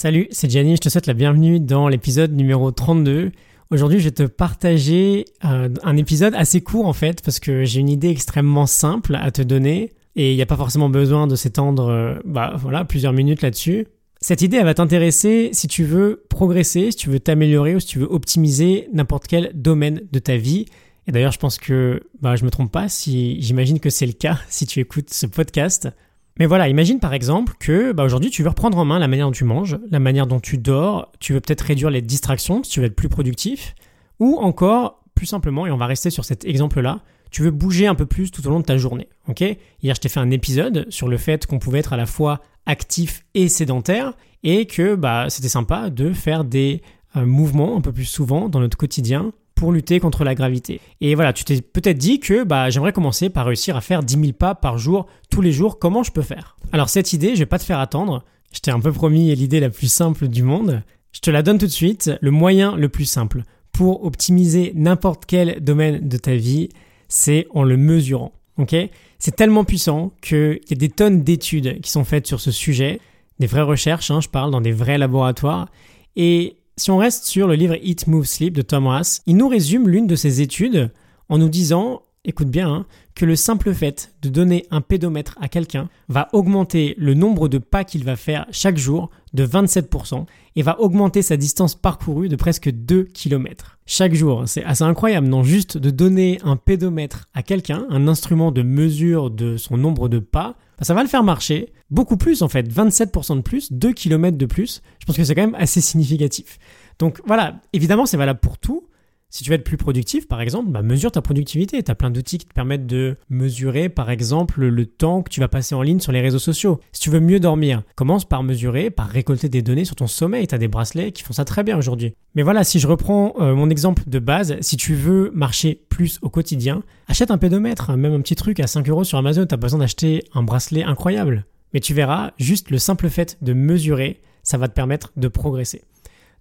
Salut, c'est Gianni, je te souhaite la bienvenue dans l'épisode numéro 32. Aujourd'hui, je vais te partager euh, un épisode assez court en fait, parce que j'ai une idée extrêmement simple à te donner, et il n'y a pas forcément besoin de s'étendre euh, bah, voilà, plusieurs minutes là-dessus. Cette idée, elle va t'intéresser si tu veux progresser, si tu veux t'améliorer ou si tu veux optimiser n'importe quel domaine de ta vie. Et d'ailleurs, je pense que bah, je me trompe pas si j'imagine que c'est le cas si tu écoutes ce podcast. Mais voilà, imagine par exemple que bah, aujourd'hui tu veux reprendre en main la manière dont tu manges, la manière dont tu dors, tu veux peut-être réduire les distractions si tu veux être plus productif, ou encore, plus simplement, et on va rester sur cet exemple-là, tu veux bouger un peu plus tout au long de ta journée. Ok? Hier, je t'ai fait un épisode sur le fait qu'on pouvait être à la fois actif et sédentaire, et que bah, c'était sympa de faire des euh, mouvements un peu plus souvent dans notre quotidien pour lutter contre la gravité. Et voilà, tu t'es peut-être dit que bah, j'aimerais commencer par réussir à faire 10 000 pas par jour, tous les jours, comment je peux faire? Alors cette idée, je vais pas te faire attendre, je t'ai un peu promis l'idée la plus simple du monde, je te la donne tout de suite, le moyen le plus simple pour optimiser n'importe quel domaine de ta vie, c'est en le mesurant. Ok? C'est tellement puissant qu'il y a des tonnes d'études qui sont faites sur ce sujet, des vraies recherches, hein, je parle dans des vrais laboratoires, et si on reste sur le livre Eat, Move, Sleep de Thomas, il nous résume l'une de ses études en nous disant, écoute bien, hein, que le simple fait de donner un pédomètre à quelqu'un va augmenter le nombre de pas qu'il va faire chaque jour de 27% et va augmenter sa distance parcourue de presque 2 km. Chaque jour, c'est assez incroyable, non? Juste de donner un pédomètre à quelqu'un, un instrument de mesure de son nombre de pas, bah, ça va le faire marcher beaucoup plus en fait, 27% de plus, 2 km de plus. Je pense que c'est quand même assez significatif. Donc voilà, évidemment c'est valable pour tout. Si tu veux être plus productif, par exemple, bah, mesure ta productivité. Tu as plein d'outils qui te permettent de mesurer, par exemple, le temps que tu vas passer en ligne sur les réseaux sociaux. Si tu veux mieux dormir, commence par mesurer, par récolter des données sur ton sommeil. Tu as des bracelets qui font ça très bien aujourd'hui. Mais voilà, si je reprends euh, mon exemple de base, si tu veux marcher plus au quotidien, achète un pédomètre, même un petit truc à 5 euros sur Amazon. Tu as besoin d'acheter un bracelet incroyable. Mais tu verras, juste le simple fait de mesurer, ça va te permettre de progresser.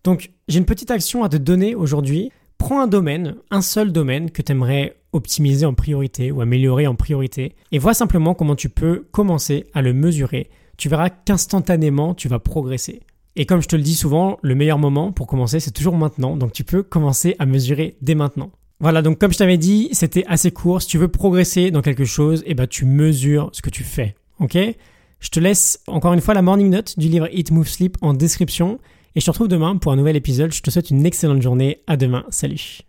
Donc, j'ai une petite action à te donner aujourd'hui prends un domaine, un seul domaine que tu aimerais optimiser en priorité ou améliorer en priorité et vois simplement comment tu peux commencer à le mesurer. Tu verras qu'instantanément tu vas progresser. Et comme je te le dis souvent, le meilleur moment pour commencer c'est toujours maintenant, donc tu peux commencer à mesurer dès maintenant. Voilà, donc comme je t'avais dit, c'était assez court. Si tu veux progresser dans quelque chose, eh ben tu mesures ce que tu fais. Ok? Je te laisse encore une fois la morning note du livre Eat Move Sleep en description. Et je te retrouve demain pour un nouvel épisode. Je te souhaite une excellente journée. À demain. Salut.